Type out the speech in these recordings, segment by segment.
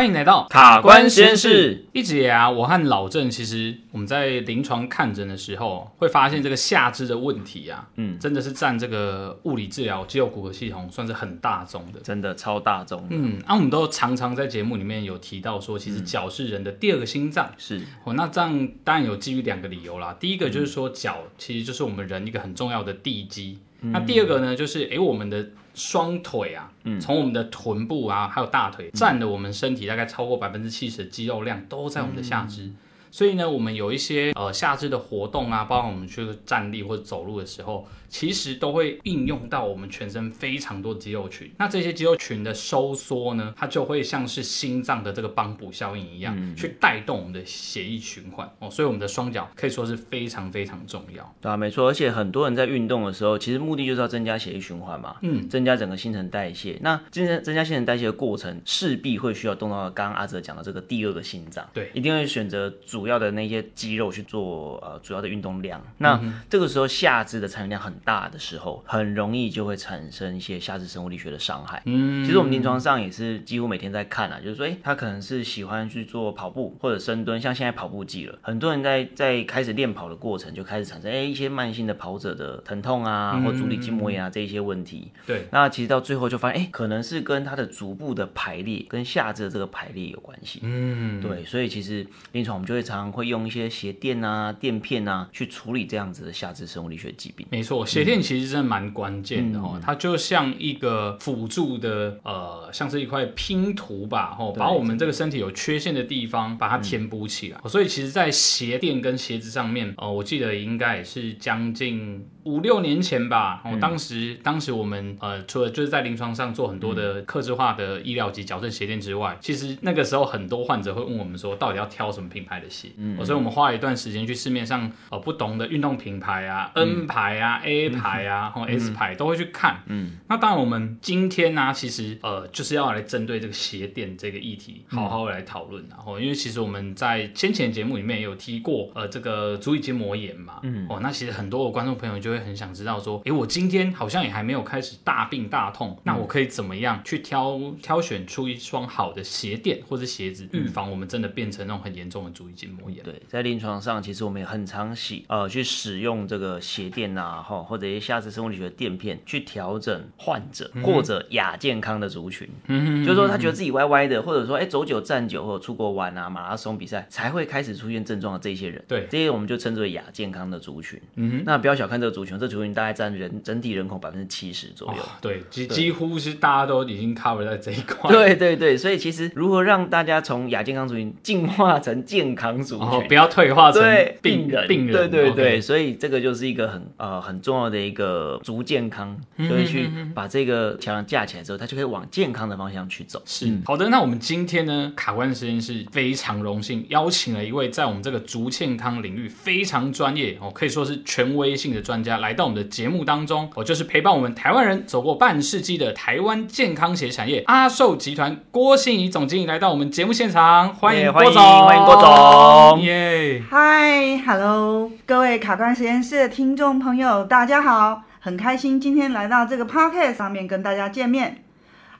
欢迎来到卡关实验室。一直啊，我和老郑其实我们在临床看诊的时候，会发现这个下肢的问题啊，嗯，真的是占这个物理治疗肌肉骨骼系统算是很大宗的，真的超大宗。嗯，啊，我们都常常在节目里面有提到说，其实脚是人的第二个心脏。是哦，那这样当然有基于两个理由啦。第一个就是说，脚其实就是我们人一个很重要的地基。嗯、那第二个呢，就是诶，我们的。双腿啊，从我们的臀部啊，还有大腿，占了我们身体大概超过百分之七十的肌肉量，都在我们的下肢。嗯、所以呢，我们有一些呃下肢的活动啊，包括我们去站立或者走路的时候。其实都会应用到我们全身非常多的肌肉群，那这些肌肉群的收缩呢，它就会像是心脏的这个帮补效应一样，嗯、去带动我们的血液循环。哦，所以我们的双脚可以说是非常非常重要。对啊，没错，而且很多人在运动的时候，其实目的就是要增加血液循环嘛，嗯，增加整个新陈代谢。那增加增加新陈代谢的过程，势必会需要动到刚刚阿哲讲的这个第二个心脏，对，一定会选择主要的那些肌肉去做呃主要的运动量。那、嗯、这个时候下肢的参与量很大的时候，很容易就会产生一些下肢生物力学的伤害。嗯，其实我们临床上也是几乎每天在看啊，就是说，哎，他可能是喜欢去做跑步或者深蹲，像现在跑步季了，很多人在在开始练跑的过程就开始产生，哎，一些慢性的跑者的疼痛啊，或足底筋膜炎啊这一些问题。对，那其实到最后就发现，哎，可能是跟他的足部的排列跟下肢的这个排列有关系。嗯，对，所以其实临床我们就会常常会用一些鞋垫啊、垫片啊去处理这样子的下肢生物力学疾病。没错，鞋垫。其实真的蛮关键的哦，嗯、它就像一个辅助的，呃，像是一块拼图吧，哦，把我们这个身体有缺陷的地方把它填补起来。嗯、所以其实，在鞋垫跟鞋子上面，哦、呃，我记得应该也是将近五六年前吧。哦、嗯，当时当时我们呃，除了就是在临床上做很多的克制化的医疗级矫正鞋垫之外，其实那个时候很多患者会问我们说，到底要挑什么品牌的鞋？嗯，所以我们花了一段时间去市面上呃不同的运动品牌啊，N 牌啊，A 牌。啊，或 S 牌都会去看。嗯，那当然，我们今天呢、啊，其实呃，就是要来针对这个鞋垫这个议题，好好来讨论。然后，因为其实我们在先前节目里面也有提过，呃，这个足底筋膜炎嘛。嗯，哦，那其实很多的观众朋友就会很想知道说，诶，我今天好像也还没有开始大病大痛，那我可以怎么样去挑挑选出一双好的鞋垫或者鞋子，预防我们真的变成那种很严重的足底筋膜炎？对，在临床上，其实我们也很常洗呃去使用这个鞋垫啊，哈，或者一些。下肢生物力学的垫片去调整患者或者亚健康的族群，嗯、就是说他觉得自己歪歪的，或者说哎走久站久或者出国玩啊马拉松比赛才会开始出现症状的这些人，对，这些我们就称之为亚健康的族群。嗯哼，那不要小看这个族群，这、族群大概占人整体人口百分之七十左右。哦、对，几几乎是大家都已经 cover 在这一块。对对对，所以其实如何让大家从亚健康族群进化成健康族群，哦、不要退化成病人，病人。对对对.所以这个就是一个很呃很重要的一个。足健康，就会去把这个桥梁架起来之后，它就可以往健康的方向去走。是好的，那我们今天呢，卡关实验室非常荣幸邀请了一位在我们这个足健康领域非常专业哦，可以说是权威性的专家，来到我们的节目当中。哦，就是陪伴我们台湾人走过半世纪的台湾健康鞋产业阿寿集团郭信怡总经理来到我们节目现场，欢迎郭总，欢迎郭总，耶！嗨，Hello，各位卡关实验室的听众朋友，大家好。很开心今天来到这个 podcast 上面跟大家见面。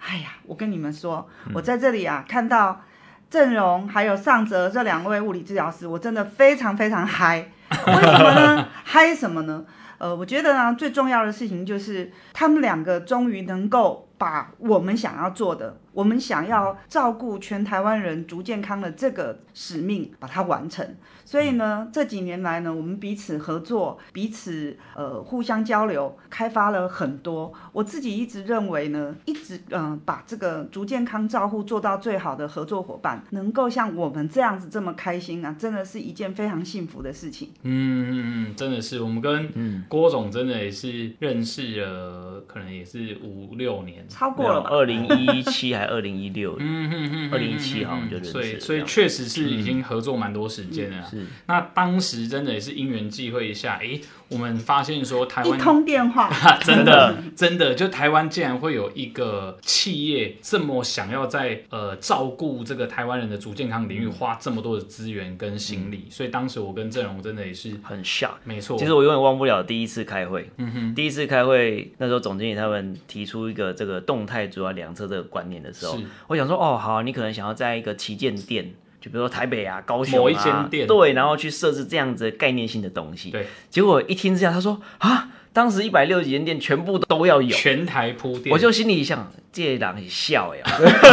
哎呀，我跟你们说，我在这里啊看到郑荣还有尚哲这两位物理治疗师，我真的非常非常嗨。为什么呢？嗨什么呢？呃，我觉得呢最重要的事情就是他们两个终于能够把我们想要做的。我们想要照顾全台湾人足健康的这个使命，把它完成。所以呢，这几年来呢，我们彼此合作，彼此呃互相交流，开发了很多。我自己一直认为呢，一直嗯、呃、把这个足健康照护做到最好的合作伙伴，能够像我们这样子这么开心啊，真的是一件非常幸福的事情。嗯嗯嗯，真的是，我们跟郭总真的也是认识了，可能也是五六年，超过了？二零一七还。二零一六，嗯嗯嗯，二零一七好像就认识，所以所以确实是已经合作蛮多时间了。嗯、是，那当时真的也是因缘际会一下，哎、欸。我们发现说台湾一通电话，真的真的就台湾竟然会有一个企业这么想要在呃照顾这个台湾人的足健康领域花这么多的资源跟心力，嗯、所以当时我跟郑荣真的也是很 shock，没错。其实我永远忘不了第一次开会。嗯哼。第一次开会，那时候总经理他们提出一个这个动态主要两侧这个观念的时候，我想说，哦，好，你可能想要在一个旗舰店，就比如说台北啊、高雄啊，某一间店，对，然后去设置这样子概念性的东西。对。结果一听之下，他说啊。当时一百六十几间店全部都要有，全台铺店，我就心里想，这人笑呀，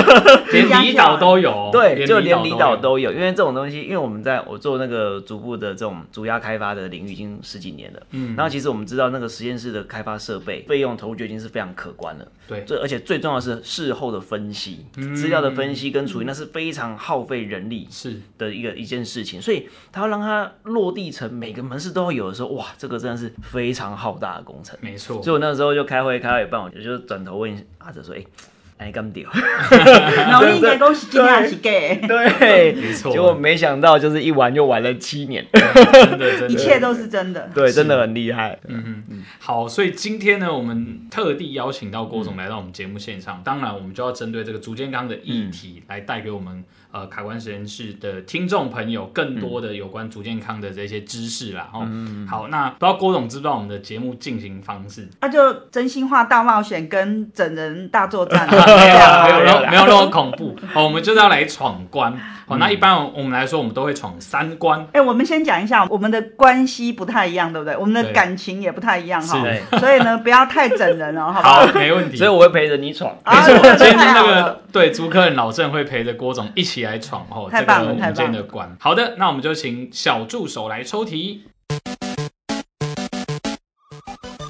连 离岛都有，对，就连离岛都有，因为这种东西，因为我们在我做那个逐步的这种主压开发的领域已经十几年了，嗯，然后其实我们知道那个实验室的开发设备费用投入就已经是非常可观了，对，这而且最重要的是事后的分析，资料的分析跟处理，那是非常耗费人力是。的一个一件事情，所以他要让它落地成每个门市都要有的时候，哇，这个真的是非常浩大。大的工程，没错。所以我那时候就开会开到一半，我就转头问阿哲说：“哎、欸，哎，干掉？脑力应该恭喜今天还是给？对，没错。结果没想到就是一玩就玩了七年，真的，真的，一切都是真的。对，真的很厉害。嗯嗯嗯。好，所以今天呢，我们特地邀请到郭总来到我们节目现场。嗯、当然，我们就要针对这个竹健康的议题来带给我们。呃，卡关实验室的听众朋友，更多的有关足健康的这些知识啦。哦、嗯，好，那不知道郭总知不知道我们的节目进行方式？那、啊、就真心话大冒险跟整人大作战，没有没有没有那么恐怖。好，我们就是要来闯关。哦，那一般我们来说，我们都会闯三关。哎、欸，我们先讲一下，我们的关系不太一样，对不对？我们的感情也不太一样哈。所以呢，不要太整人了，好不好？好，没问题。所以我会陪着你闯。没错，今天那个对租客人老郑会陪着郭总一起来闯哦。太棒了，太棒了。好的，那我们就请小助手来抽题。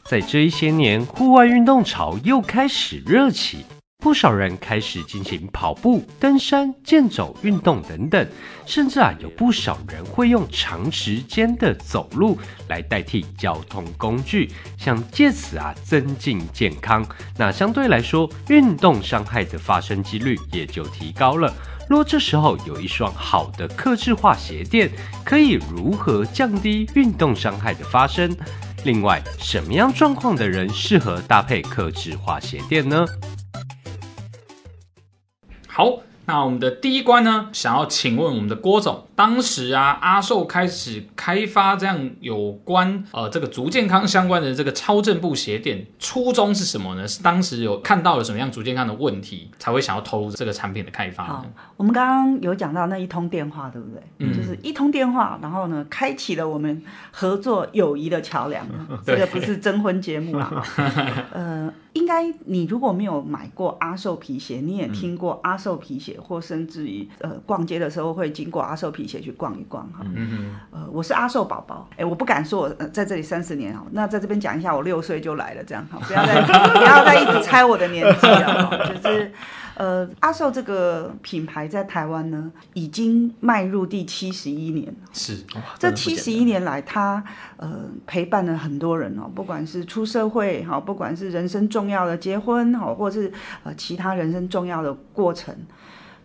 在这一些年，户外运动潮又开始热起。不少人开始进行跑步、登山、健走运动等等，甚至啊，有不少人会用长时间的走路来代替交通工具，想借此啊增进健康。那相对来说，运动伤害的发生几率也就提高了。若这时候有一双好的客制化鞋垫，可以如何降低运动伤害的发生？另外，什么样状况的人适合搭配客制化鞋垫呢？好，那我们的第一关呢，想要请问我们的郭总。当时啊，阿寿开始开发这样有关呃这个足健康相关的这个超正步鞋垫，初衷是什么呢？是当时有看到了什么样足健康的问题，才会想要投入这个产品的开发呢？我们刚刚有讲到那一通电话，对不对？嗯，就是一通电话，然后呢，开启了我们合作友谊的桥梁。这个不是征婚节目啊。呃，应该你如果没有买过阿寿皮鞋，你也听过阿寿皮鞋，或甚至于呃逛街的时候会经过阿寿皮鞋。去逛一逛哈，嗯，呃，我是阿寿宝宝，哎，我不敢说我在这里三十年哦，那在这边讲一下，我六岁就来了，这样哈，不要再 不要再一直猜我的年纪了，就是呃，阿寿这个品牌在台湾呢，已经迈入第七十一年，是，这七十一年来，他呃陪伴了很多人哦，不管是出社会哈，不管是人生重要的结婚哈，或是呃其他人生重要的过程，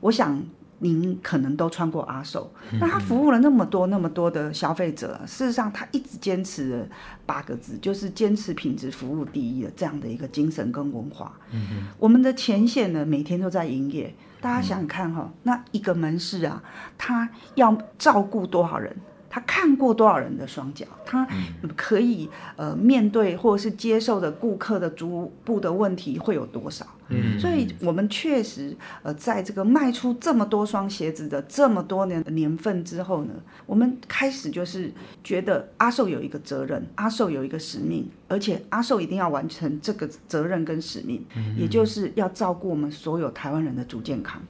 我想。您可能都穿过阿寿，那他服务了那么多那么多的消费者，事实上他一直坚持了八个字，就是坚持品质服务第一的这样的一个精神跟文化。嗯哼，我们的前线呢，每天都在营业，大家想想看哈，那一个门市啊，他要照顾多少人？他看过多少人的双脚？他可以呃面对或者是接受的顾客的逐步的问题会有多少？嗯，所以我们确实呃在这个卖出这么多双鞋子的这么多年的年份之后呢，我们开始就是觉得阿寿有一个责任，阿寿有一个使命，而且阿寿一定要完成这个责任跟使命，也就是要照顾我们所有台湾人的主健康。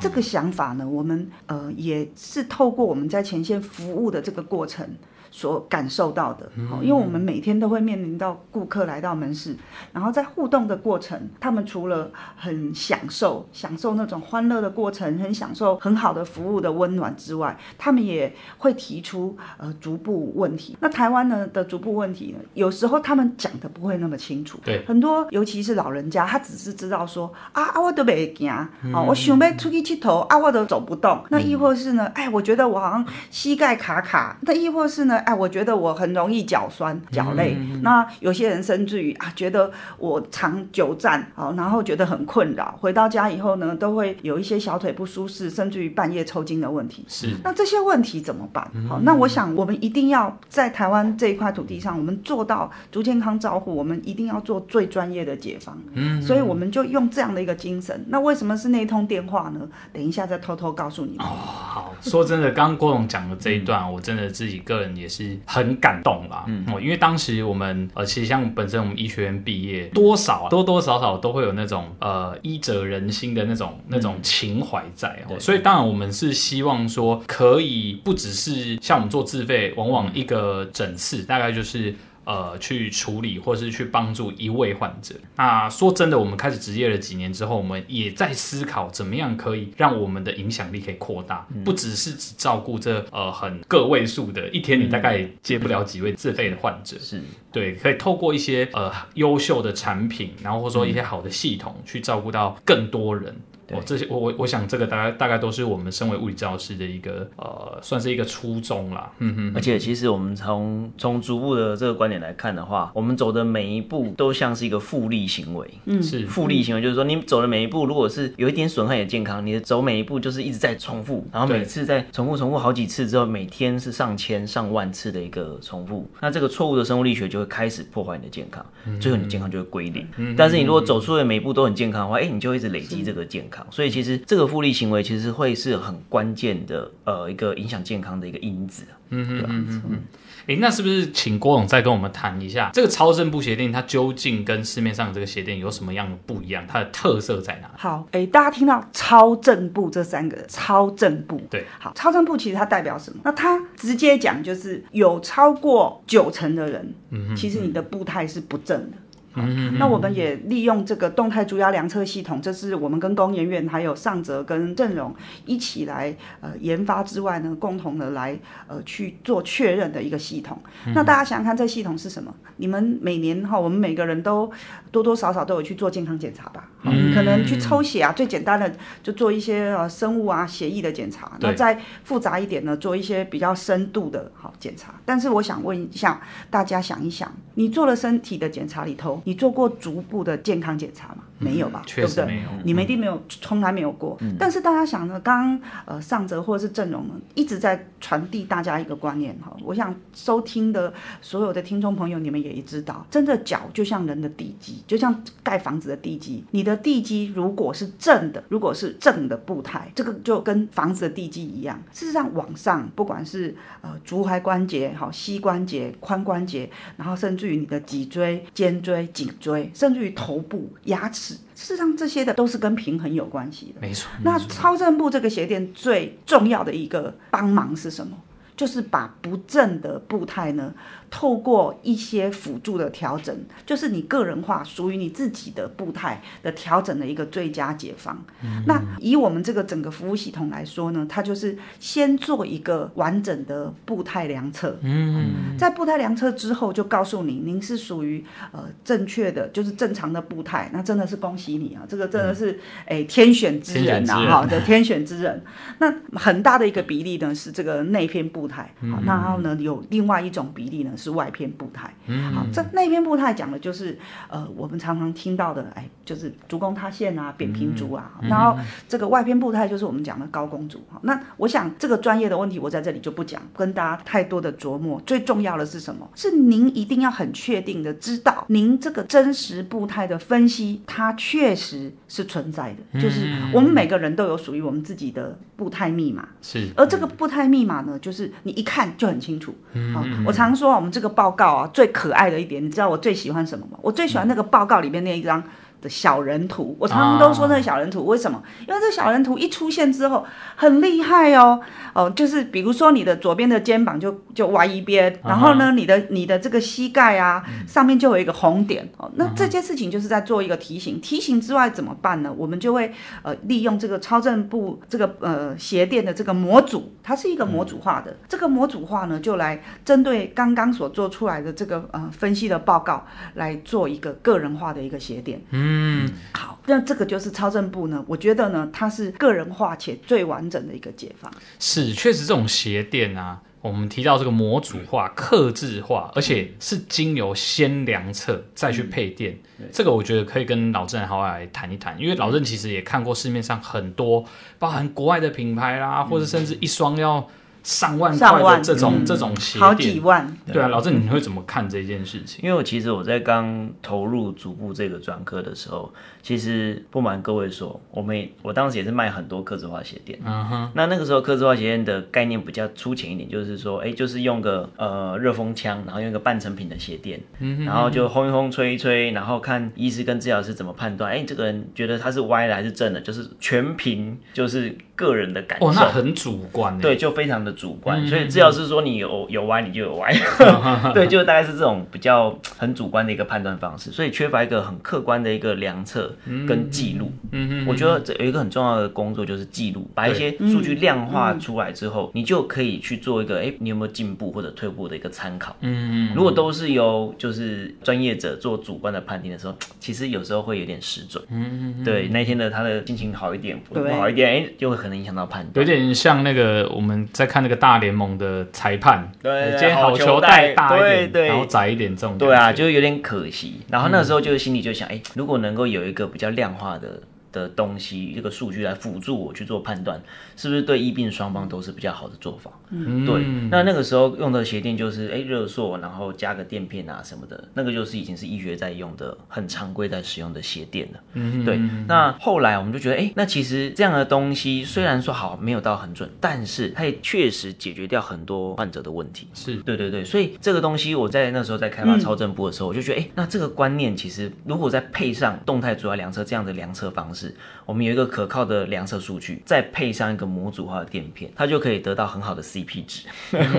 这个想法呢，我们呃也是透过我们在前线服务的这个过程。所感受到的，好，因为我们每天都会面临到顾客来到门市，然后在互动的过程，他们除了很享受享受那种欢乐的过程，很享受很好的服务的温暖之外，他们也会提出呃逐步问题。那台湾呢的逐步问题呢，有时候他们讲的不会那么清楚，对，很多尤其是老人家，他只是知道说啊啊我都没行，啊、嗯、我想要出去剃头啊我都走不动，那亦或是呢，哎我觉得我好像膝盖卡卡，那亦或是呢。哎，我觉得我很容易脚酸脚累。嗯、那有些人甚至于啊，觉得我长久站好，然后觉得很困扰，回到家以后呢，都会有一些小腿不舒适，甚至于半夜抽筋的问题。是，那这些问题怎么办？好，那我想我们一定要在台湾这一块土地上，我们做到足健康照护，我们一定要做最专业的解方。嗯，所以我们就用这样的一个精神。那为什么是那一通电话呢？等一下再偷偷告诉你们。哦，好，说真的，刚刚郭总讲的这一段，嗯、我真的自己个人也是很感动啦。嗯，因为当时我们呃，其实像本身我们医学院毕业，多少多多少少都会有那种呃医者仁心的那种那种情怀在所以当然我们是希望说，可以不只是像我们做自费，往往一个诊次大概就是。呃，去处理或是去帮助一位患者。那说真的，我们开始执业了几年之后，我们也在思考怎么样可以让我们的影响力可以扩大，嗯、不只是只照顾这呃很个位数的，一天你大概接不了几位自费的患者。是、嗯、对，可以透过一些呃优秀的产品，然后或者说一些好的系统，去照顾到更多人。哦，这些我我我想这个大概大概都是我们身为物理治疗师的一个呃，算是一个初衷啦。嗯哼，而且其实我们从从逐步的这个观点来看的话，我们走的每一步都像是一个复利行为。嗯，是。复利行为，就是说你走的每一步，如果是有一点损害你的健康，你的走每一步就是一直在重复，然后每次在重复重复好几次之后，每天是上千上万次的一个重复，那这个错误的生物力学就会开始破坏你的健康，最后你健康就会归零。嗯，但是你如果走出的每一步都很健康的话，哎，你就会一直累积这个健康。所以其实这个复利行为其实会是很关键的，呃，一个影响健康的一个因子。嗯嗯嗯嗯。哎，那是不是请郭总再跟我们谈一下这个超声波鞋垫，它究竟跟市面上的这个鞋垫有什么样的不一样？它的特色在哪？好，哎，大家听到超正步这三个，超正步，对，好，超正步其实它代表什么？那它直接讲就是有超过九成的人，嗯哼，其实你的步态是不正的。嗯，那我们也利用这个动态足压量测系统，这是我们跟工研院还有上泽跟郑荣一起来呃研发之外呢，共同的来呃去做确认的一个系统。那大家想想看，这系统是什么？你们每年哈，我们每个人都多多少少都有去做健康检查吧？嗯，可能去抽血啊，最简单的就做一些呃生物啊血液的检查。那再复杂一点呢，做一些比较深度的好检查。但是我想问一下大家，想一想，你做了身体的检查里头。你做过足部的健康检查吗？没有吧，对不对？你们一定没有，从来没有过。但是大家想呢，刚刚呃上泽或者是郑容呢，一直在传递大家一个观念哈。我想收听的所有的听众朋友，你们也知道，真的脚就像人的地基，就像盖房子的地基。你的地基如果是正的，如果是正的步态，这个就跟房子的地基一样。事实上，往上不管是呃足踝关节、好膝关节、髋关节，然后甚至于你的脊椎、肩椎、颈椎，甚至于头部、牙齿。事实上，这些的都是跟平衡有关系的。没错。那超正步这个鞋垫最重要的一个帮忙是什么？就是把不正的步态呢，透过一些辅助的调整，就是你个人化属于你自己的步态的调整的一个最佳解方。嗯、那以我们这个整个服务系统来说呢，它就是先做一个完整的步态量测。嗯，在步态量测之后，就告诉你您是属于呃正确的，就是正常的步态。那真的是恭喜你啊，这个真的是哎、嗯、天选之人呐、啊，哈的天选之人。那很大的一个比例呢是这个内偏步态，好，然后呢有另外一种比例呢。是外偏步态，嗯，好，这内偏步态讲的就是，呃，我们常常听到的，哎，就是足弓塌陷啊，扁平足啊，嗯、然后这个外偏步态就是我们讲的高弓足。好，那我想这个专业的问题我在这里就不讲，跟大家太多的琢磨。最重要的是什么？是您一定要很确定的知道，您这个真实步态的分析，它确实是存在的，就是我们每个人都有属于我们自己的步态密码，是，而这个步态密码呢，就是你一看就很清楚。好，我常说我们。这个报告啊，最可爱的一点，你知道我最喜欢什么吗？我最喜欢那个报告里面那一张。的小人图，我常常都说那个小人图，啊、为什么？因为这小人图一出现之后很厉害哦哦，就是比如说你的左边的肩膀就就歪一边，然后呢，你的你的这个膝盖啊、嗯、上面就有一个红点哦，那这件事情就是在做一个提醒。提醒之外怎么办呢？我们就会呃利用这个超正部这个呃鞋垫的这个模组，它是一个模组化的，嗯、这个模组化呢就来针对刚刚所做出来的这个呃分析的报告来做一个个人化的一个鞋垫。嗯。嗯，好，那这个就是超正步呢。我觉得呢，它是个人化且最完整的一个解放。是，确实这种鞋垫啊。我们提到这个模组化、刻制化，而且是经由先量测再去配电，嗯、这个我觉得可以跟老郑好好来谈一谈，因为老郑其实也看过市面上很多，包含国外的品牌啦，嗯、或者甚至一双要。上万块的这种、嗯、这种鞋垫，好几万。对啊，老郑，你会怎么看这件事情？因为我其实我在刚投入足部这个专科的时候，其实不瞒各位说，我们我当时也是卖很多刻字化鞋垫。嗯哼。那那个时候刻字化鞋垫的概念比较粗浅一点，就是说，哎，就是用个呃热风枪，然后用一个半成品的鞋垫，嗯哼，然后就轰一轰吹一吹，然后看医师跟治疗师怎么判断，哎，这个人觉得他是歪的还是正的，就是全凭就是个人的感受。哦，那很主观。对，就非常的。主观，所以治疗师说你有有歪，你就有歪，对，就大概是这种比较很主观的一个判断方式，所以缺乏一个很客观的一个量测跟记录。嗯嗯，我觉得这有一个很重要的工作就是记录，把一些数据量化出来之后，你就可以去做一个，哎，你有没有进步或者退步的一个参考。嗯嗯，如果都是由就是专业者做主观的判定的时候，其实有时候会有点失准。嗯嗯，对，那天的他的心情好一点，不好一点，哎，就会可能影响到判断。有点像那个我们在看。那个大联盟的裁判，对，今天好球带大一点，然后窄一点，这种对啊，就有点可惜。然后那时候就心里就想，哎，如果能够有一个比较量化的。的东西，这个数据来辅助我去做判断，是不是对医病双方都是比较好的做法？嗯，对。那那个时候用的鞋垫就是哎热塑，然后加个垫片啊什么的，那个就是已经是医学在用的很常规在使用的鞋垫了。嗯，对。那后来我们就觉得，哎，那其实这样的东西虽然说好没有到很准，但是它也确实解决掉很多患者的问题。是对对对，所以这个东西我在那时候在开发超正波的时候，嗯、我就觉得，哎，那这个观念其实如果再配上动态阻压量测这样的量测方式。我们有一个可靠的量测数据，再配上一个模组化的垫片，它就可以得到很好的 CP 值。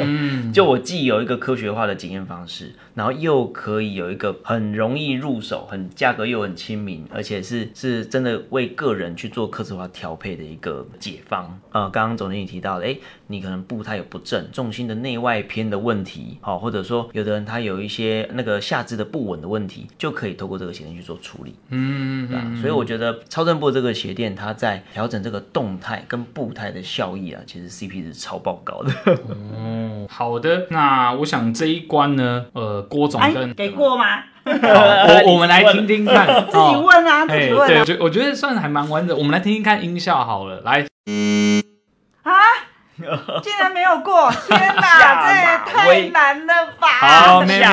就我既有一个科学化的检验方式，然后又可以有一个很容易入手、很价格又很亲民，而且是是真的为个人去做客制化调配的一个解方。呃，刚刚总经理提到的，哎，你可能步态有不正、重心的内外偏的问题，好，或者说有的人他有一些那个下肢的不稳的问题，就可以透过这个鞋垫去做处理。嗯？所以我觉得超声。通过这个鞋垫，它在调整这个动态跟步态的效益啊，其实 CP 值超爆高的。哦，好的，那我想这一关呢，呃，郭总跟给过吗？我 我们来听听看，自己问啊，自己问。对，我觉我觉得算还蛮完整。我们来听听看音效好了，来。啊！竟然没有过！天哪，这也太难了吧！好，没有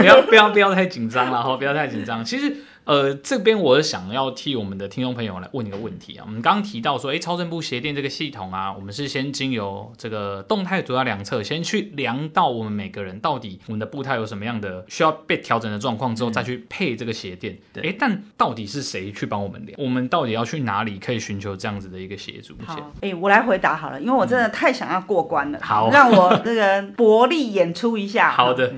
没有，不要不要不要太紧张了哈，不要太紧张。其实。呃，这边我想要替我们的听众朋友来问一个问题啊。我们刚刚提到说，哎，超声波鞋垫这个系统啊，我们是先经由这个动态主要量测，先去量到我们每个人到底我们的步态有什么样的需要被调整的状况之后，再去配这个鞋垫。哎、嗯，但到底是谁去帮我们量？我们到底要去哪里可以寻求这样子的一个协助？好，哎，我来回答好了，因为我真的太想要过关了。好，让我这个薄力演出一下。好的。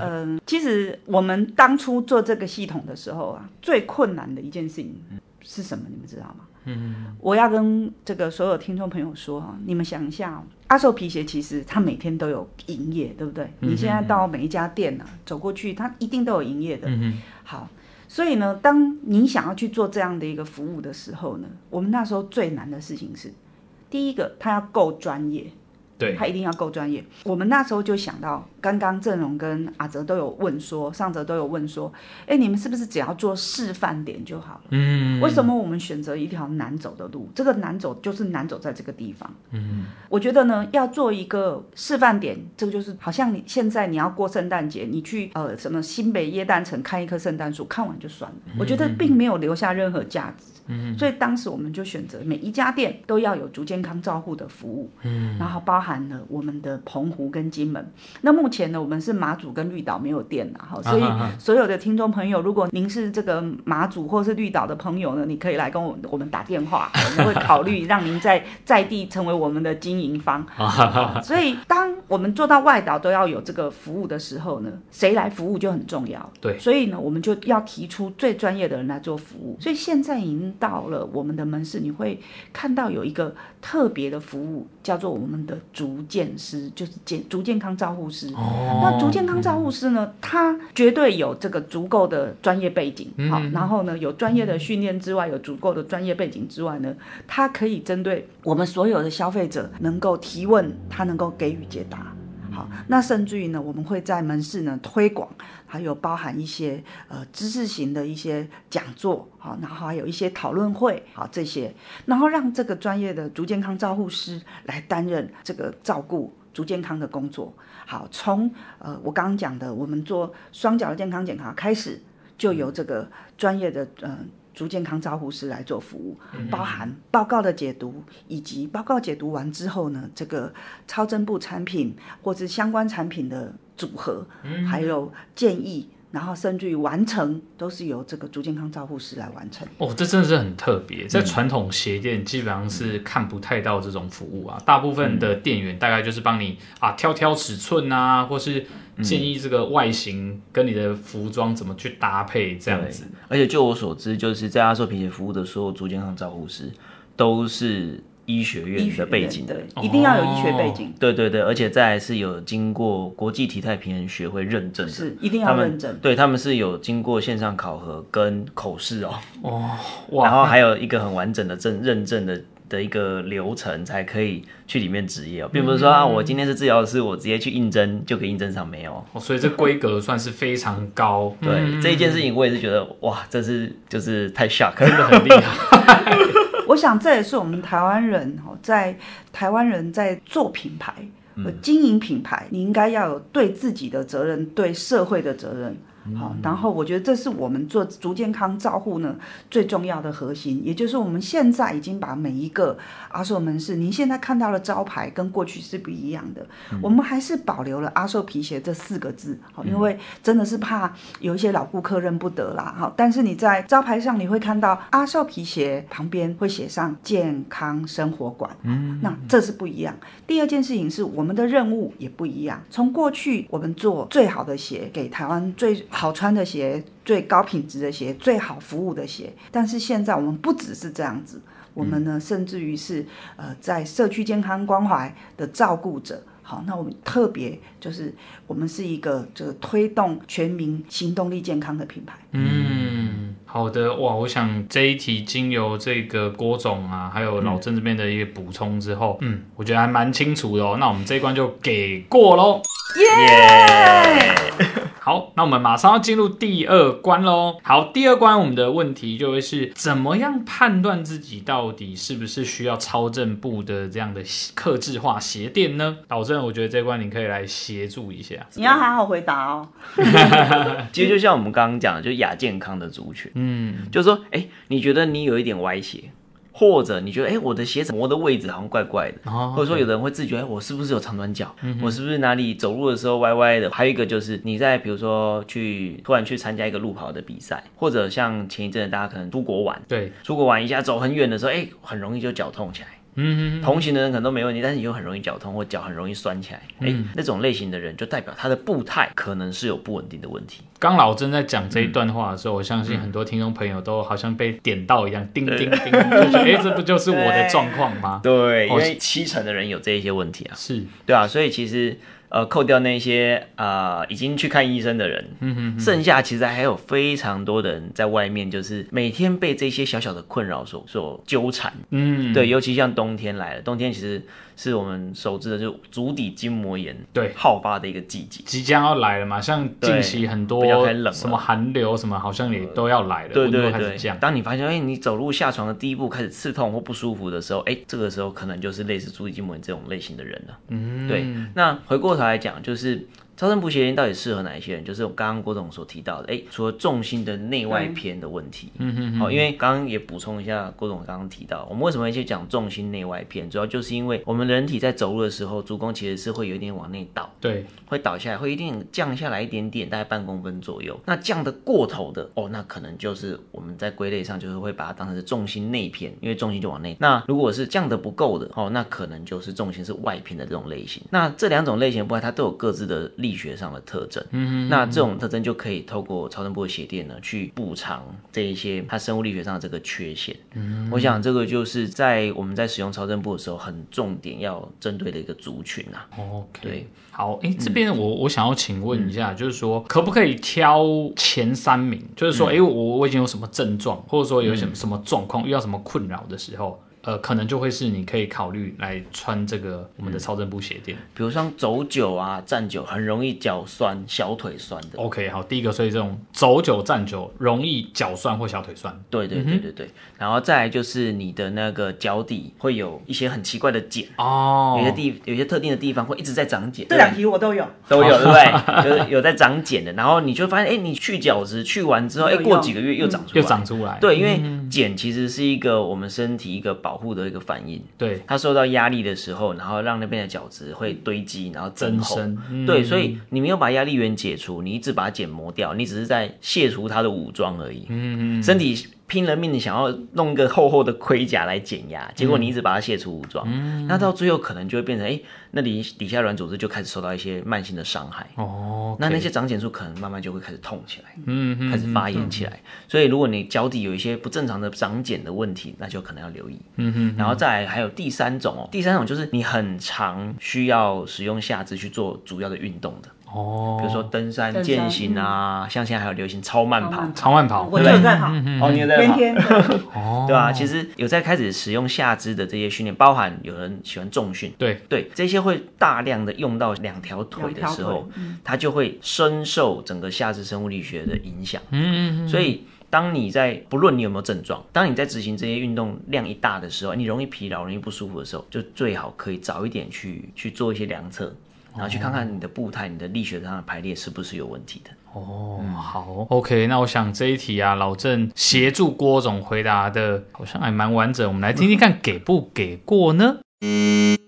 嗯，其实我们当初做这个系统的时候。最困难的一件事情是什么？你们知道吗？嗯，我要跟这个所有听众朋友说哈，你们想一下，阿寿皮鞋其实它每天都有营业，对不对？你现在到每一家店呢，走过去，它一定都有营业的。嗯，好，所以呢，当你想要去做这样的一个服务的时候呢，我们那时候最难的事情是，第一个，它要够专业。对，他一定要够专业。我们那时候就想到，刚刚郑荣跟阿哲都有问说，上哲都有问说，哎，你们是不是只要做示范点就好了？嗯，为什么我们选择一条难走的路？这个难走就是难走在这个地方。嗯，我觉得呢，要做一个示范点，这个就是好像你现在你要过圣诞节，你去呃什么新北耶诞城看一棵圣诞树，看完就算了。我觉得并没有留下任何价值。嗯，所以当时我们就选择每一家店都要有足健康照护的服务，嗯，然后包含了我们的澎湖跟金门。那目前呢，我们是马祖跟绿岛没有店了哈，所以所有的听众朋友，如果您是这个马祖或是绿岛的朋友呢，你可以来跟我我们打电话，我们会考虑让您在 在地成为我们的经营方。所以当我们做到外岛都要有这个服务的时候呢，谁来服务就很重要。对，所以呢，我们就要提出最专业的人来做服务。所以现在已经。到了我们的门市，你会看到有一个特别的服务，叫做我们的足健师，就是健足健康照护师。哦，那足健康照护师呢，他绝对有这个足够的专业背景，好、嗯，然后呢，有专业的训练之外，有足够的专业背景之外呢，他可以针对我们所有的消费者能够提问，他能够给予解答。好，那甚至于呢，我们会在门市呢推广，还有包含一些呃知识型的一些讲座，好，然后还有一些讨论会，好这些，然后让这个专业的足健康照护师来担任这个照顾足健康的工作。好，从呃我刚刚讲的，我们做双脚的健康检查开始，就由这个专业的嗯。呃足健康照护师来做服务，包含报告的解读，以及报告解读完之后呢，这个超声部产品或是相关产品的组合，还有建议。然后甚至于完成都是由这个足健康照护师来完成。哦，这真的是很特别，在传统鞋店基本上是看不太到这种服务啊。大部分的店员大概就是帮你啊挑挑尺寸啊，或是建议这个外形跟你的服装怎么去搭配这样子。而且就我所知，就是在阿寿皮鞋服务的所有足健康照护师都是。医学院的背景的，一定要有医学背景。对对对，而且再来是有经过国际体态平衡学会认证的，是一定要认证。对，他们是有经过线上考核跟口试哦。哦，哇！然后还有一个很完整的证认证的的一个流程，才可以去里面执业哦，并不是说啊，我今天是治疗师，我直接去应征就可以应征上没有。哦，所以这规格算是非常高。对，嗯、这一件事情我也是觉得哇，这是就是太 shock，真的很厉害。我想这也是我们台湾人哦，在台湾人在做品牌和经营品牌，你应该要有对自己的责任，对社会的责任。好，然后我觉得这是我们做足健康照护呢最重要的核心，也就是我们现在已经把每一个阿寿门市，您现在看到的招牌跟过去是不一样的，嗯、我们还是保留了阿寿皮鞋这四个字，好，因为真的是怕有一些老顾客认不得啦，好，但是你在招牌上你会看到阿寿皮鞋旁边会写上健康生活馆，嗯，那这是不一样。第二件事情是我们的任务也不一样，从过去我们做最好的鞋给台湾最。好穿的鞋，最高品质的鞋，最好服务的鞋。但是现在我们不只是这样子，我们呢，甚至于是呃，在社区健康关怀的照顾者。好，那我们特别就是我们是一个这个推动全民行动力健康的品牌。嗯，好的哇，我想这一题经由这个郭总啊，还有老郑这边的一个补充之后，嗯，我觉得还蛮清楚的哦。那我们这一关就给过喽。耶！好，那我们马上要进入第二关喽。好，第二关我们的问题就会是怎么样判断自己到底是不是需要超正步的这样的克制化鞋垫呢？导正，我觉得这关你可以来协助一下。你要好好回答哦。其实就像我们刚刚讲的，就亚健康的族群，嗯，就是说，哎、欸，你觉得你有一点歪斜。或者你觉得，哎、欸，我的鞋子磨的位置好像怪怪的，哦、或者说有的人会自觉，哎、欸，我是不是有长短脚？嗯、我是不是哪里走路的时候歪歪的？还有一个就是你在比如说去突然去参加一个路跑的比赛，或者像前一阵子大家可能出国玩，对，出国玩一下走很远的时候，哎、欸，很容易就脚痛起来。嗯，同行的人可能都没问题，但是你又很容易脚痛或脚很容易酸起来。哎、那种类型的人就代表他的步态可能是有不稳定的问题。刚老郑在讲这一段话的时候，嗯、我相信很多听众朋友都好像被点到一样，叮叮叮，就觉得哎，这不就是我的状况吗？对，因为七成的人有这一些问题啊。是，对啊，所以其实。呃，扣掉那些啊、呃、已经去看医生的人，嗯哼哼，剩下其实还有非常多的人在外面，就是每天被这些小小的困扰所所纠缠。嗯，对，尤其像冬天来了，冬天其实是我们熟知的，就足底筋膜炎对好发的一个季节，即将要来了嘛。像近期很多冷什么寒流什么，好像也都要来了。对对对，当你发现哎，你走路下床的第一步开始刺痛或不舒服的时候，哎，这个时候可能就是类似足底筋膜炎这种类型的人了。嗯，对。那回过头来讲，就是。超声步鞋垫到底适合哪一些人？就是我刚刚郭总所提到的，哎，除了重心的内外偏的问题，嗯嗯，好，因为刚刚也补充一下，郭总刚刚提到，我们为什么会去讲重心内外偏，主要就是因为我们人体在走路的时候，足弓其实是会有一点往内倒，对，会倒下来，会一定降下来一点点，大概半公分左右。那降的过头的，哦，那可能就是我们在归类上就是会把它当成是重心内偏，因为重心就往内。那如果是降的不够的，哦，那可能就是重心是外偏的这种类型。那这两种类型不外，它都有各自的。力学上的特征。嗯，那这种特征就可以透过超声波鞋垫呢，去补偿这一些它生物力学上的这个缺陷。嗯，我想这个就是在我们在使用超声波的时候，很重点要针对的一个族群啊。OK，对，好，哎，这边我我想要请问一下，嗯、就是说可不可以挑前三名？就是说，哎、嗯，我我已经有什么症状，或者说有什么什么状况，遇到什么困扰的时候？呃，可能就会是你可以考虑来穿这个我们的超声波鞋垫，比如像走久啊、站久，很容易脚酸、小腿酸的。OK，好，第一个，所以这种走久、站久容易脚酸或小腿酸。对对对对对，嗯、然后再来就是你的那个脚底会有一些很奇怪的茧哦，有些地有些特定的地方会一直在长茧。这两题我都有，都有 对不对？有有在长茧的，然后你就发现，哎，你去角质去完之后，哎，过几个月又长出来，又长出来。对，因为茧其实是一个我们身体一个保护的一个反应。对，它受到压力的时候，然后让那边的角质会堆积，然后增厚。嗯、对，所以你没有把压力源解除，你一直把它减磨掉，你只是在卸除它的武装而已。嗯嗯，身体。拼了命的想要弄一个厚厚的盔甲来减压，结果你一直把它卸除武装，嗯、那到最后可能就会变成，哎、欸，那里底下软组织就开始受到一些慢性的伤害。哦，okay、那那些长茧处可能慢慢就会开始痛起来，嗯，开始发炎起来。嗯、所以如果你脚底有一些不正常的长茧的问题，那就可能要留意。嗯哼，然后再来还有第三种哦，第三种就是你很常需要使用下肢去做主要的运动的。哦，比如说登山、健行啊，像现在还有流行超慢跑，超慢跑，我就有在跑，哦，你有在跑，天天，哦，对吧？其实有在开始使用下肢的这些训练，包含有人喜欢重训，对。对，这些会大量的用到两条腿的时候，它就会深受整个下肢生物力学的影响。嗯，所以当你在不论你有没有症状，当你在执行这些运动量一大的时候，你容易疲劳、容易不舒服的时候，就最好可以早一点去去做一些量测。然后去看看你的步态、你的力学上的排列是不是有问题的。哦，好，OK，那我想这一题啊，老郑协助郭总回答的好像还蛮完整，我们来听听看给不给过呢？哈。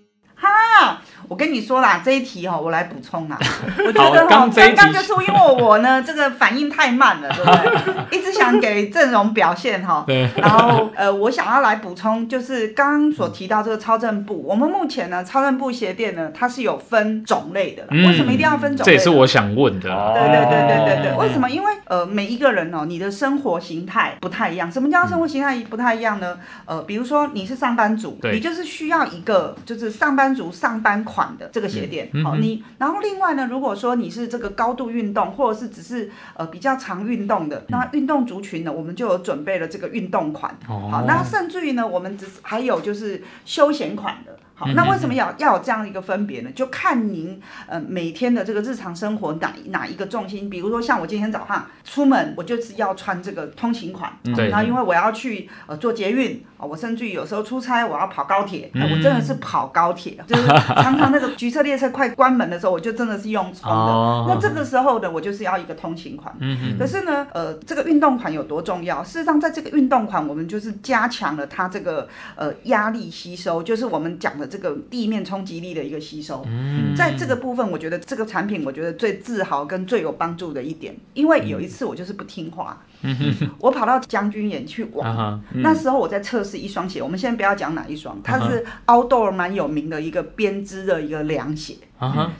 我跟你说啦，这一题哈，我来补充啦。我觉得哈，刚刚就是因为我呢，这个反应太慢了，对不对？一直想给阵容表现哈。对。然后呃，我想要来补充，就是刚刚所提到这个超正步，我们目前呢，超正步鞋垫呢，它是有分种类的。为什么一定要分种类？这也是我想问的。对对对对对对。为什么？因为呃，每一个人哦，你的生活形态不太一样。什么叫生活形态不太一样呢？呃，比如说你是上班族，你就是需要一个就是上班族上班款的这个鞋垫，嗯、好，你然后另外呢，如果说你是这个高度运动，或者是只是呃比较常运动的，那运动族群呢，我们就有准备了这个运动款，哦、好，那甚至于呢，我们只是还有就是休闲款的。好，那为什么要要有这样一个分别呢？就看您呃每天的这个日常生活哪哪一个重心，比如说像我今天早上出门，我就是要穿这个通勤款，对，然后因为我要去呃坐捷运啊，我甚至于有时候出差我要跑高铁，我真的是跑高铁，就是常常那个橘色列车快关门的时候，我就真的是用冲的。那这个时候呢，我就是要一个通勤款。嗯可是呢，呃，这个运动款有多重要？事实上，在这个运动款，我们就是加强了它这个呃压力吸收，就是我们讲的。这个地面冲击力的一个吸收，在这个部分，我觉得这个产品，我觉得最自豪跟最有帮助的一点，因为有一次我就是不听话，我跑到将军岩去玩，那时候我在测试一双鞋，我们先不要讲哪一双，它是 Outdoor 蛮有名的一个编织的一个凉鞋，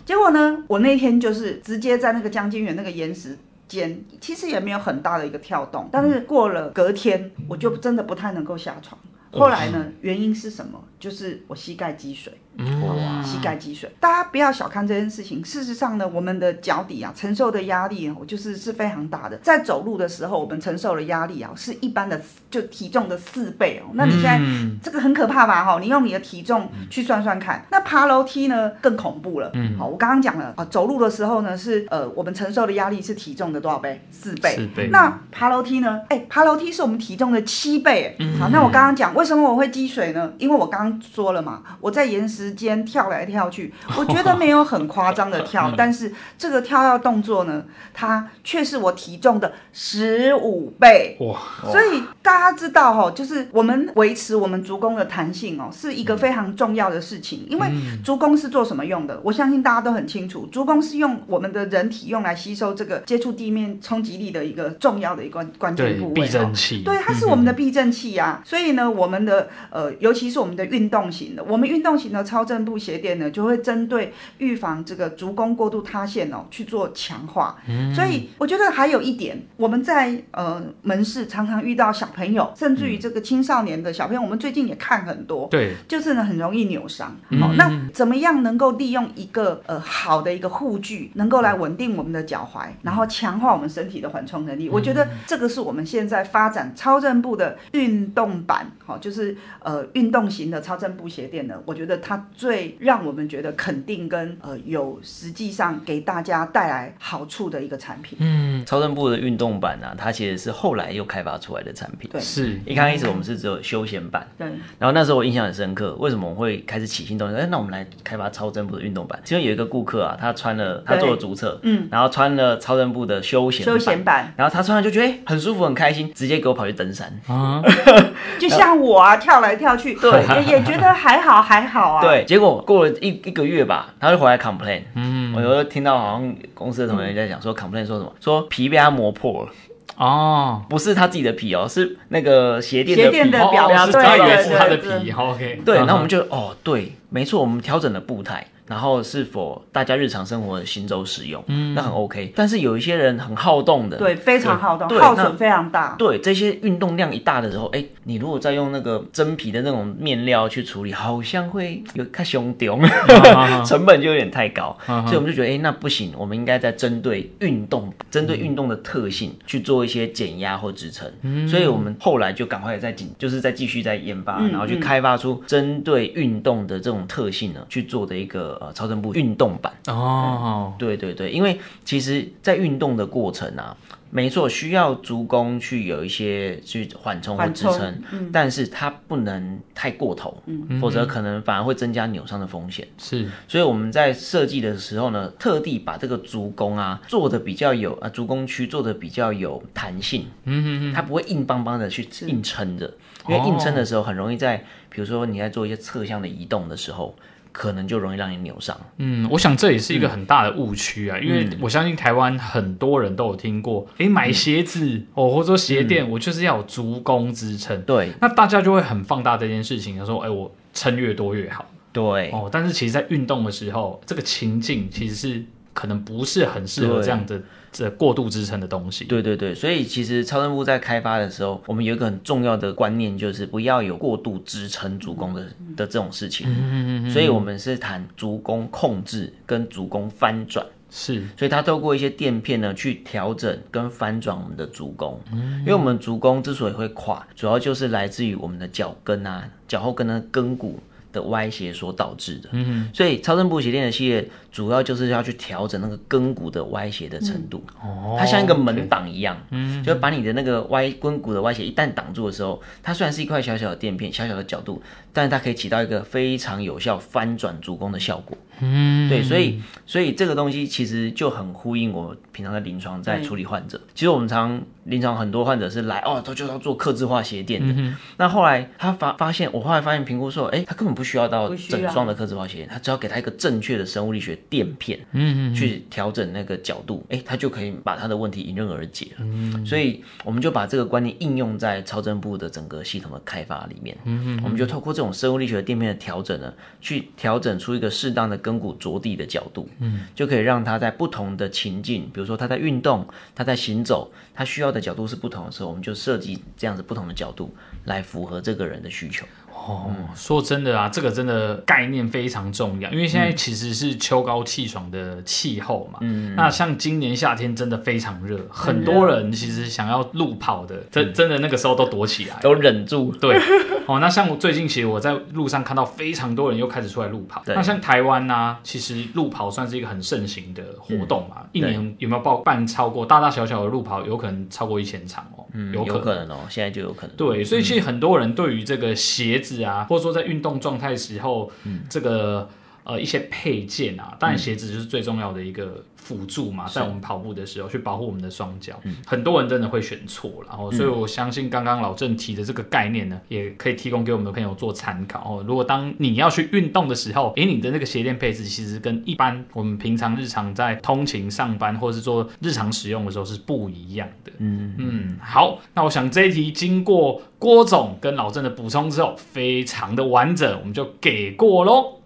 结果呢，我那天就是直接在那个将军岩那个岩石间，其实也没有很大的一个跳动，但是过了隔天，我就真的不太能够下床，后来呢，原因是什么？就是我膝盖积水。哇，膝盖积水，大家不要小看这件事情。事实上呢，我们的脚底啊承受的压力哦，就是是非常大的。在走路的时候，我们承受的压力啊，是一般的就体重的四倍哦。那你现在、嗯、这个很可怕吧？哈，你用你的体重去算算看。那爬楼梯呢，更恐怖了。嗯，好，我刚刚讲了啊，走路的时候呢，是呃，我们承受的压力是体重的多少倍？四倍。四倍。那爬楼梯呢？哎，爬楼梯是我们体重的七倍。嗯。好，那我刚刚讲为什么我会积水呢？因为我刚刚说了嘛，我在岩石。之间跳来跳去，我觉得没有很夸张的跳，但是这个跳跃动作呢，它却是我体重的十五倍哇！所以大家知道哈，就是我们维持我们足弓的弹性哦，是一个非常重要的事情。因为足弓是做什么用的？我相信大家都很清楚，足弓是用我们的人体用来吸收这个接触地面冲击力的一个重要的一个关键部位。避震器。对，它是我们的避震器啊。所以呢，我们的呃，尤其是我们的运动型的。我们运动型的超正步鞋垫呢，就会针对预防这个足弓过度塌陷哦去做强化。嗯，所以我觉得还有一点，我们在呃门市常常遇到小朋友，甚至于这个青少年的小朋友，我们最近也看很多，对，就是呢很容易扭伤。好，那怎么样能够利用一个呃好的一个护具，能够来稳定我们的脚踝，然后强化我们身体的缓冲能力？我觉得这个是我们现在发展超正步的运动版，好，就是呃运动型的超正步鞋垫呢。我觉得它最让我们觉得肯定跟呃有实际上给大家带来好处的一个产品。嗯，超正步的运动版啊，它其实是后来又开发出来的产品。对，是一开始我们是只有休闲版。对。然后那时候我印象很深刻，为什么我会开始起心动念？哎，那我们来开发超正步的运动版。其中有一个顾客啊，他穿了，他做了足测，嗯，然后穿了超正步的休闲休闲版，然后他穿上就觉得哎很舒服很开心，直接给我跑去登山啊，就像我啊跳来跳去，对，也也觉得还好还好啊。对，结果过了一一个月吧，他就回来 complain，嗯，我有听到好像公司的同学在讲说 complain 说什么，说皮被他磨破了。哦，不是他自己的皮哦，是那个鞋垫的皮，的表是他以为是他的皮。OK，对，那我们就哦，对，没错，我们调整了步态。然后是否大家日常生活的行走使用，嗯，那很 OK。但是有一些人很好动的，对，非常好动，耗损非常大。对，这些运动量一大的时候，哎，你如果再用那个真皮的那种面料去处理，好像会有太凶丢，成本就有点太高。所以我们就觉得，哎，那不行，我们应该在针对运动，针对运动的特性去做一些减压或支撑。所以我们后来就赶快在进，就是再继续在研发，然后去开发出针对运动的这种特性呢，去做的一个。呃，超正步运动版哦，对对对，因为其实，在运动的过程啊，没错，需要足弓去有一些去缓冲或支撑，嗯、但是它不能太过头，嗯、否则可能反而会增加扭伤的风险。是，所以我们在设计的时候呢，特地把这个足弓啊做的比较有啊，足弓区做的比较有弹性，嗯嗯嗯，它不会硬邦邦的去硬撑着，因为硬撑的时候很容易在，比如说你在做一些侧向的移动的时候。可能就容易让你扭伤。嗯，我想这也是一个很大的误区啊，嗯、因为我相信台湾很多人都有听过，哎、欸，买鞋子、嗯、哦，或者说鞋垫，我就是要有足弓支撑。对、嗯，那大家就会很放大这件事情，说，哎、欸，我撑越多越好。对，哦，但是其实，在运动的时候，这个情境其实是可能不是很适合这样的。这过度支撑的东西，对对对，所以其实超声波在开发的时候，我们有一个很重要的观念，就是不要有过度支撑足弓的的这种事情。嗯嗯嗯。所以我们是谈足弓控制跟足弓翻转，是。所以它透过一些垫片呢，去调整跟翻转我们的足弓。嗯。因为我们足弓之所以会垮，主要就是来自于我们的脚跟啊，脚后跟的跟骨的歪斜所导致的。嗯哼。所以超声波鞋垫的系列。主要就是要去调整那个跟骨的歪斜的程度，嗯、它像一个门挡一样，嗯，就把你的那个歪跟骨的歪斜一旦挡住的时候，它虽然是一块小小的垫片，小小的角度，但是它可以起到一个非常有效翻转足弓的效果，嗯，对，所以所以这个东西其实就很呼应我平常在临床在处理患者。其实我们常临床很多患者是来哦，他就要做客制化鞋垫的，嗯、那后来他发发现，我后来发现评估说，哎，他根本不需要到整双的客制化鞋垫，他只要给他一个正确的生物力学。垫片，嗯嗯，去调整那个角度，哎、他，就可以把他的问题迎刃而解了。嗯，所以我们就把这个观念应用在超正部的整个系统的开发里面。嗯嗯，我们就透过这种生物力学的垫片的调整呢，去调整出一个适当的跟骨着地的角度。嗯，就可以让他在不同的情境，比如说他在运动，他在行走，他需要的角度是不同的时候，我们就设计这样子不同的角度来符合这个人的需求。哦，说真的啊，这个真的概念非常重要，因为现在其实是秋高气爽的气候嘛。嗯，那像今年夏天真的非常热，嗯、很多人其实想要路跑的，真、嗯、真的那个时候都躲起来，都忍住。对，哦，那像我最近其实我在路上看到非常多人又开始出来路跑。对。那像台湾呢、啊，其实路跑算是一个很盛行的活动嘛，嗯、一年有没有报办超过大大小小的路跑，有可能超过一千场哦。嗯，有可能。哦，现在就有可能。对，所以其实很多人对于这个鞋子啊，或者说在运动状态时候，嗯、这个呃一些配件啊，当然鞋子就是最重要的一个辅助嘛，在我们跑步的时候去保护我们的双脚。很多人真的会选错，然后所以我相信刚刚老郑提的这个概念呢，也可以提供给我们的朋友做参考哦。如果当你要去运动的时候，诶，你的那个鞋垫配置其实跟一般我们平常日常在通勤上班或是做日常使用的时候是不一样的。嗯嗯，好，那我想这一题经过郭总跟老郑的补充之后，非常的完整，我们就给过喽。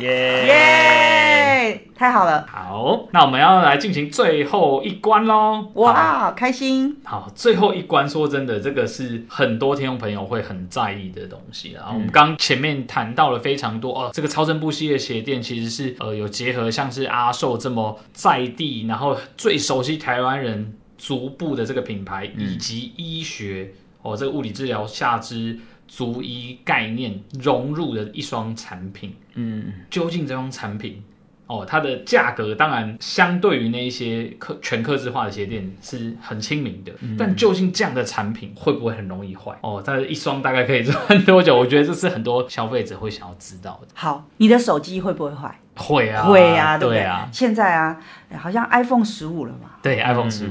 耶耶，太好了！好，那我们要来进行最后一关喽！哇，开心！好，最后一关，说真的，这个是很多听众朋友会很在意的东西。然后我们刚前面谈到了非常多哦，这个超声波系列鞋垫其实是呃有结合像是阿寿这么在地，然后最熟悉台湾人足部的这个品牌，以及医学哦这个物理治疗下肢。足一概念融入的一双产品，嗯，究竟这双产品哦，它的价格当然相对于那一些客全客制化的鞋垫是很亲民的，嗯、但究竟这样的产品会不会很容易坏？哦，它的一双大概可以穿多久？我觉得这是很多消费者会想要知道的。好，你的手机会不会坏？会啊，会啊，对不对？对啊，现在啊，好像 iPhone 十五了嘛？对，iPhone 十五。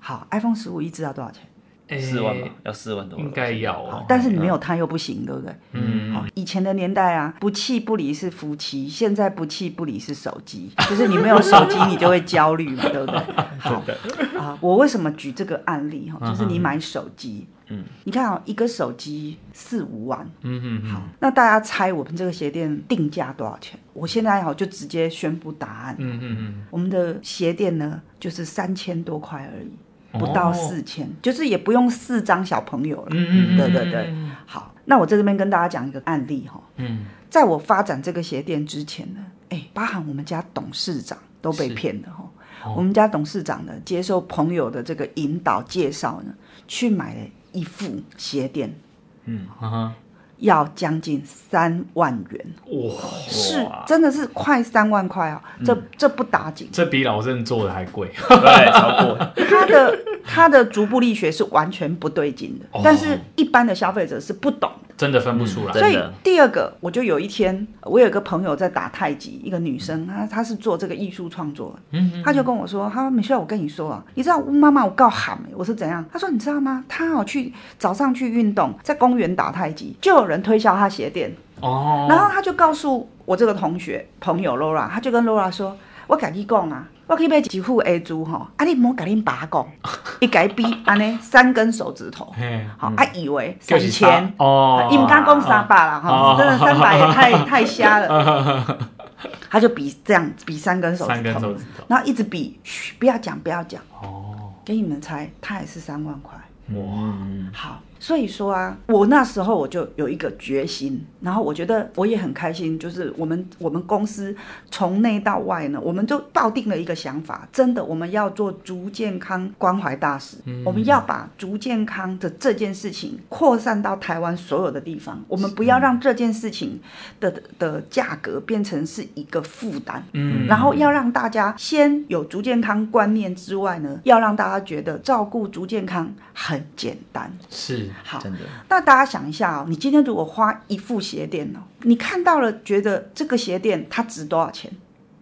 好，iPhone 十五一只要多少钱？四万吧，要四万多，应该要哦。但是你没有它又不行，对不对？嗯。好，以前的年代啊，不弃不离是夫妻，现在不弃不离是手机。就是你没有手机，你就会焦虑嘛，对不对？好的。啊，我为什么举这个案例哈？就是你买手机，嗯，你看啊，一个手机四五万，嗯嗯。好，那大家猜我们这个鞋店定价多少钱？我现在好就直接宣布答案。嗯嗯嗯。我们的鞋店呢，就是三千多块而已。不到四千，哦，就是也不用四张小朋友了。嗯嗯，对对对。好，那我在这边跟大家讲一个案例哈。嗯，在我发展这个鞋店之前呢，哎，包含我们家董事长都被骗的哈。哦，我们家董事长呢，接受朋友的这个引导介绍呢，去买了一副鞋垫。嗯，啊要将近三万元哇，是真的是快三万块啊！这这不打紧，这比老郑做的还贵，对，超过。他的他的足部力学是完全不对劲的，但是一般的消费者是不懂。真的分不出来。所以第二个，我就有一天，我有一个朋友在打太极，一个女生，她她是做这个艺术创作，嗯，她就跟我说，她说美雪，我跟你说啊，你知道妈妈我告喊没？我是怎样？她说你知道吗？她哦去早上去运动，在公园打太极，就有人推销他鞋店哦，然后他就告诉我这个同学朋友 Laura，他就跟 Laura 说，我跟你讲啊。我可以买几副 A 珠哈，啊你莫跟恁爸讲，一改比安尼三根手指头，好，啊以为三千。哦，你唔敢讲三百啦哈，真的三百也太 太瞎了，他就比这样比三根手指头，然后一直比，嘘，不要讲不要讲，哦，给你们猜，他也是三万块，哇，好。所以说啊，我那时候我就有一个决心，然后我觉得我也很开心，就是我们我们公司从内到外呢，我们就抱定了一个想法，真的我们要做足健康关怀大使，嗯、我们要把足健康的这件事情扩散到台湾所有的地方，我们不要让这件事情的的价格变成是一个负担，嗯，然后要让大家先有足健康观念之外呢，要让大家觉得照顾足健康很简单，是。好，那大家想一下哦，你今天如果花一副鞋垫哦，你看到了，觉得这个鞋垫它值多少钱？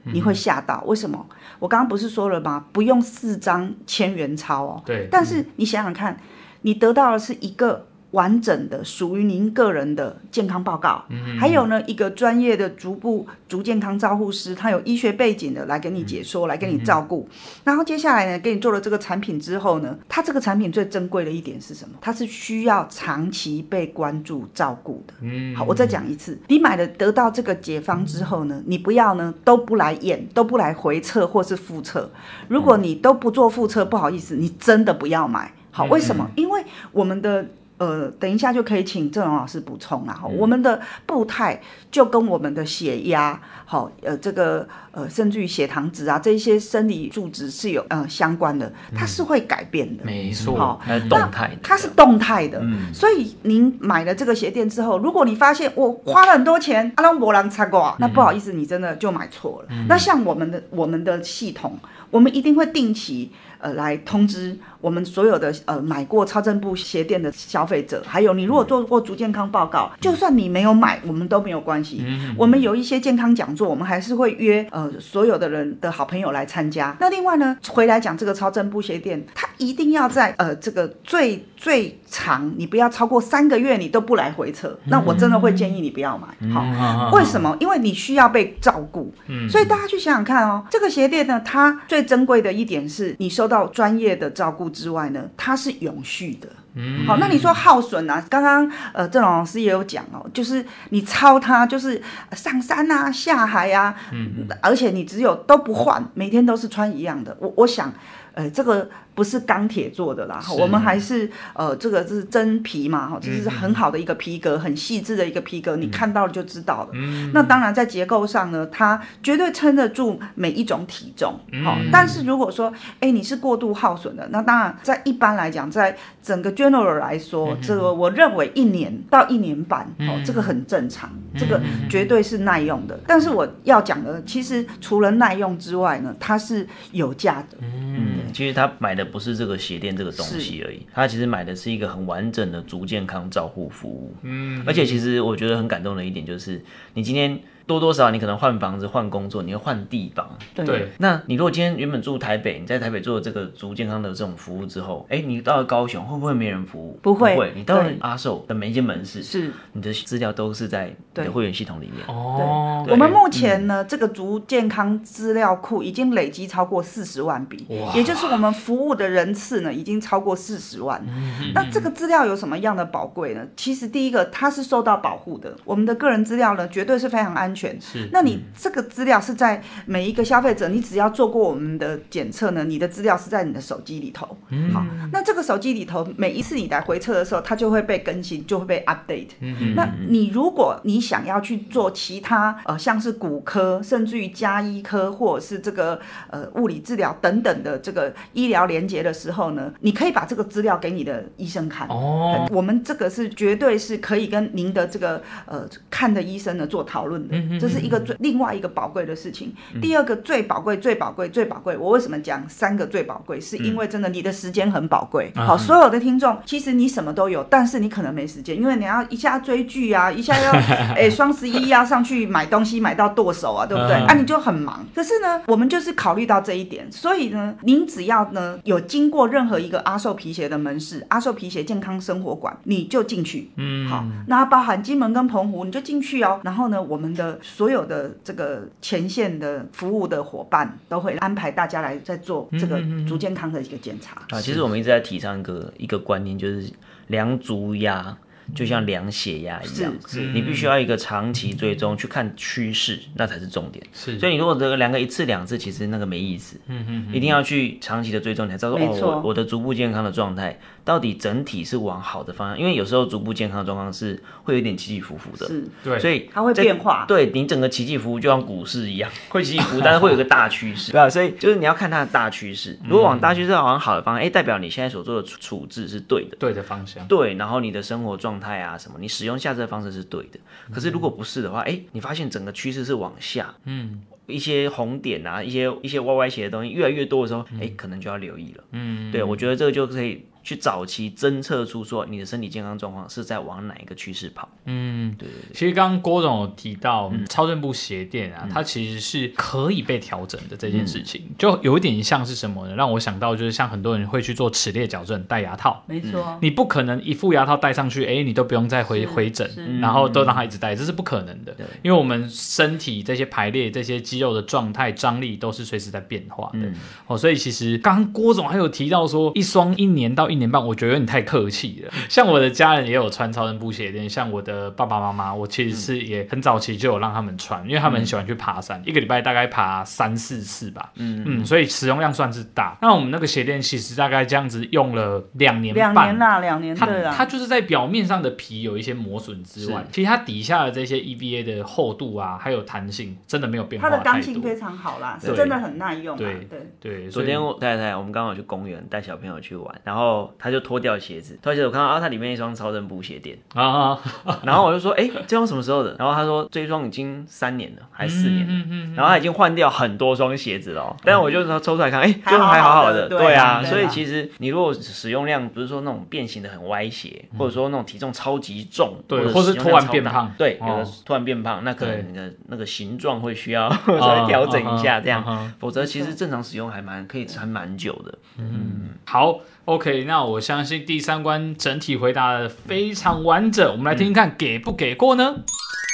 你会吓到，为什么？我刚刚不是说了吗？不用四张千元钞哦。对。但是你想想看，你得到的是一个。完整的属于您个人的健康报告，嗯、还有呢，一个专业的足部足健康照护师，他有医学背景的来给你解说，嗯、来给你照顾。嗯、然后接下来呢，给你做了这个产品之后呢，它这个产品最珍贵的一点是什么？它是需要长期被关注照顾的。嗯，好，我再讲一次，你买了得到这个解方之后呢，你不要呢都不来验，都不来回测或是复测。如果你都不做复测，不好意思，你真的不要买。好，为什么？嗯、因为我们的。呃，等一下就可以请郑荣老师补充啦。嗯、我们的步态就跟我们的血压，好，呃，这个呃，甚至于血糖值啊，这一些生理数值是有呃相关的，它是会改变的。没错，好，动态，它是动态的。嗯，所以您买了这个鞋垫之后，如果你发现我花了很多钱，阿龙博朗擦过，那不好意思，你真的就买错了。嗯、那像我们的我们的系统，我们一定会定期。呃来通知我们所有的呃买过超正步鞋垫的消费者，还有你如果做过足健康报告，就算你没有买，我们都没有关系。我们有一些健康讲座，我们还是会约呃所有的人的好朋友来参加。那另外呢，回来讲这个超正步鞋垫，它一定要在呃这个最最长，你不要超过三个月，你都不来回测，那我真的会建议你不要买。好，为什么？因为你需要被照顾。所以大家去想想看哦，这个鞋垫呢，它最珍贵的一点是你受到专业的照顾之外呢，它是永续的。嗯，好，那你说耗损啊？刚刚呃，郑老师也有讲哦，就是你抄它，就是上山啊、下海啊，嗯，而且你只有都不换，每天都是穿一样的。我我想，呃，这个。不是钢铁做的啦，我们还是呃，这个是真皮嘛，哈，这是很好的一个皮革，很细致的一个皮革，你看到了就知道了。那当然在结构上呢，它绝对撑得住每一种体重，好。但是如果说，哎，你是过度耗损的，那当然在一般来讲，在整个 general 来说，这个我认为一年到一年半，哦，这个很正常，这个绝对是耐用的。但是我要讲的，其实除了耐用之外呢，它是有价的。嗯，其实他买的。不是这个鞋垫这个东西而已，他其实买的是一个很完整的足健康照护服务。嗯，而且其实我觉得很感动的一点就是，你今天。多多少少你可能换房子、换工作，你要换地方。对。那你如果今天原本住台北，你在台北做了这个足健康的这种服务之后，哎，你到了高雄会不会没人服务？不会。不会。你到了阿寿的每一间门市，是你的资料都是在你的会员系统里面。哦。我们目前呢，这个足健康资料库已经累积超过四十万笔，也就是我们服务的人次呢，已经超过四十万。那这个资料有什么样的宝贵呢？其实第一个，它是受到保护的，我们的个人资料呢，绝对是非常安全。是，那你这个资料是在每一个消费者，你只要做过我们的检测呢，你的资料是在你的手机里头。嗯，好，那这个手机里头，每一次你来回测的时候，它就会被更新，就会被 update。嗯，那你如果你想要去做其他呃，像是骨科，甚至于加医科，或者是这个呃物理治疗等等的这个医疗连接的时候呢，你可以把这个资料给你的医生看。哦，我们这个是绝对是可以跟您的这个呃看的医生呢做讨论的。这是一个最另外一个宝贵的事情。第二个最宝贵、最宝贵、最宝贵，我为什么讲三个最宝贵？是因为真的你的时间很宝贵。好，所有的听众，其实你什么都有，但是你可能没时间，因为你要一下追剧啊，一下要 哎双十一要上去买东西买到剁手啊，对不对？啊，你就很忙。可是呢，我们就是考虑到这一点，所以呢，您只要呢有经过任何一个阿寿皮鞋的门市，阿寿皮鞋健康生活馆，你就进去。嗯，好，那包含金门跟澎湖，你就进去哦。然后呢，我们的。所有的这个前线的服务的伙伴都会安排大家来在做这个足健康的一个检查啊。其实我们一直在提倡一个一个观念，就是量足压。就像量血压一样，是，是你必须要一个长期追踪去看趋势，那才是重点。是，所以你如果这个量个一次两次，其实那个没意思。嗯嗯，一定要去长期的追踪，你才知道说哦，我我的足部健康的状态到底整体是往好的方向。因为有时候逐步健康的状况是会有点起起伏伏的，是，对，所以它会变化。对，你整个起起伏伏就像股市一样，会起起伏，但是会有个大趋势。对啊，所以就是你要看它的大趋势，如果往大趋势往好的方向，哎，代表你现在所做的处置是对的，对的方向。对，然后你的生活状态啊什么，你使用下肢的方式是对的，可是如果不是的话，哎、欸，你发现整个趋势是往下，嗯，一些红点啊，一些一些歪歪斜的东西越来越多的时候，哎、欸，可能就要留意了，嗯，对，我觉得这个就可以。去早期侦测出说你的身体健康状况是在往哪一个趋势跑。嗯，对对对。其实刚刚郭总有提到超声波鞋垫啊，嗯、它其实是可以被调整的这件事情，嗯、就有一点像是什么呢？让我想到就是像很多人会去做齿列矫正戴牙套，没错，你不可能一副牙套戴上去，哎，你都不用再回回诊，然后都让它一直戴，这是不可能的。对，因为我们身体这些排列、这些肌肉的状态、张力都是随时在变化的。嗯、哦，所以其实刚刚郭总还有提到说，一双一年到一年半，我觉得你太客气了。像我的家人也有穿超人布鞋垫，像我的爸爸妈妈，我其实是也很早期就有让他们穿，因为他们很喜欢去爬山，一个礼拜大概爬三四次吧。嗯嗯，所以使用量算是大。那我们那个鞋垫其实大概这样子用了两年半，两年啦，两年。它它就是在表面上的皮有一些磨损之外，其实它底下的这些 EVA 的厚度啊，还有弹性，真的没有变化。它的刚性非常好啦，是真的很耐用。对对对。昨天我太太我们刚好去公园带小朋友去玩，然后他就脱掉鞋子，脱鞋子我看到啊，它里面一双超声布鞋垫。啊，然后我就说，哎，这双什么时候的？然后他说这一双已经三年了，还是四年了，然后他已经换掉很多双鞋子了，但是我就说抽出来看，哎，这双还好好的，对啊，所以其实你如果使用量不是说那种变形的很歪斜，或者说那种体重超级重，对，或是突然变胖，对，有的突然变胖，那可能你的那个形状会需要 稍微调整一下，这样，否则其实正常使用还蛮可以撑蛮久的。嗯，好，OK，那我相信第三关整体回答的非常完整，我们来听听看给不给过呢？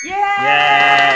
耶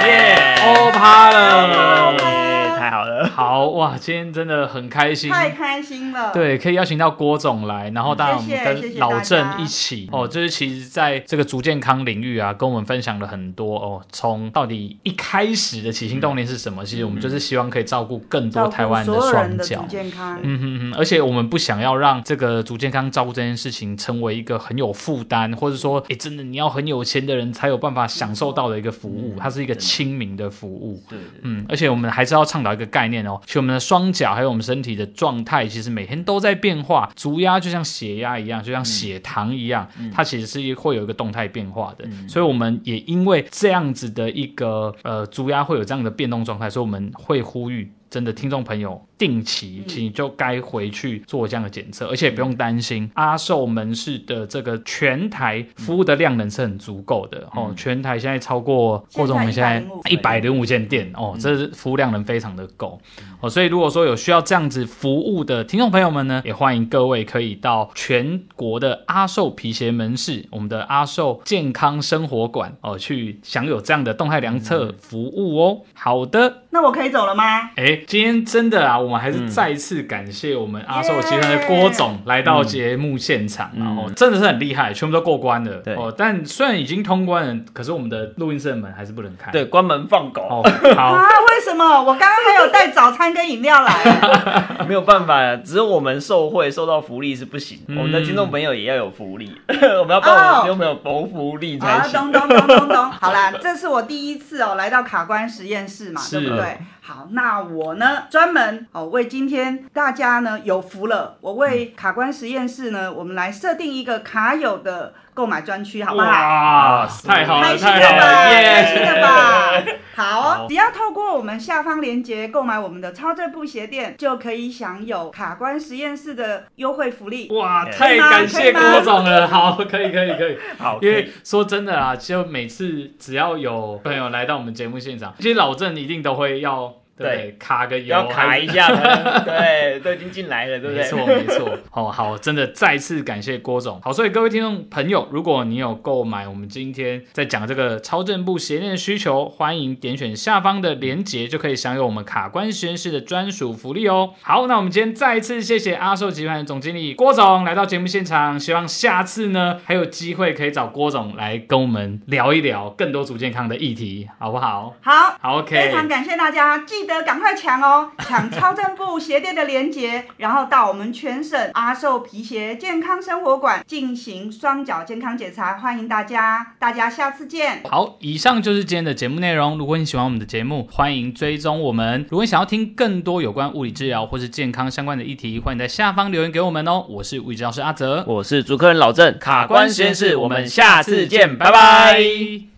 耶，欧趴了。太好了，好哇！今天真的很开心，太开心了。对，可以邀请到郭总来，然后当然我们跟老郑一起谢谢哦，就是其实在这个足健康领域啊，跟我们分享了很多哦。从到底一开始的起心动念是什么？嗯、其实我们就是希望可以照顾更多台湾人的双脚健康。嗯哼哼，而且我们不想要让这个足健康照顾这件事情成为一个很有负担，或者说，哎，真的你要很有钱的人才有办法享受到的一个服务，嗯、它是一个亲民的服务。对，嗯，而且我们还是要倡导。一个概念哦，其实我们的双脚还有我们身体的状态，其实每天都在变化。足压就像血压一样，就像血糖一样，嗯、它其实是会有一个动态变化的。嗯、所以我们也因为这样子的一个呃足压会有这样的变动状态，所以我们会呼吁。真的，听众朋友，定期其实就该回去做这样的检测，而且也不用担心阿寿门市的这个全台服务的量能是很足够的哦。全台现在超过，或者我们现在一百零五间店哦，这是服务量能非常的够哦。所以如果说有需要这样子服务的听众朋友们呢，也欢迎各位可以到全国的阿寿皮鞋门市，我们的阿寿健康生活馆哦，去享有这样的动态量测服务哦。好的，那我可以走了吗？哎。今天真的啊，我们还是再次感谢我们阿寿集团的郭总来到节目现场，然后真的是很厉害，全部都过关了。对哦，但虽然已经通关了，可是我们的录音室的门还是不能开。对，关门放狗。好，啊，为什么？我刚刚还有带早餐跟饮料来。没有办法，只有我们受贿受到福利是不行，我们的听众朋友也要有福利，我们要帮我们听众朋友谋福利才行。咚咚咚咚咚。好啦，这是我第一次哦来到卡关实验室嘛，对不对？好，那我呢，专门哦为今天大家呢有福了，我为卡关实验室呢，我们来设定一个卡友的购买专区，好不好？哇，太好了，开心了吧？开心了吧？好，只要透过我们下方链接购买我们的超正布鞋垫，就可以享有卡关实验室的优惠福利。哇，太感谢郭总了。好，可以，可以，可以。好，因为说真的啊，就每次只要有朋友来到我们节目现场，其实老郑一定都会要。对，卡个油要卡一下，对，都已经进来了，对不对？没错，没错。哦，好，真的再次感谢郭总。好，所以各位听众朋友，如果你有购买我们今天在讲这个超正步鞋垫的需求，欢迎点选下方的链接，就可以享有我们卡关实验室的专属福利哦。好，那我们今天再一次谢谢阿寿集团的总经理郭总来到节目现场，希望下次呢还有机会可以找郭总来跟我们聊一聊更多足健康的议题，好不好？好，好，OK。非常感谢大家，记。得赶快抢哦！抢超正步鞋垫的链接，然后到我们全省阿寿皮鞋健康生活馆进行双脚健康检查，欢迎大家！大家下次见。好，以上就是今天的节目内容。如果你喜欢我们的节目，欢迎追踪我们。如果你想要听更多有关物理治疗或是健康相关的议题，欢迎在下方留言给我们哦。我是物理治疗师阿泽，我是主持人老郑，卡关实验室，我们下次见，拜拜。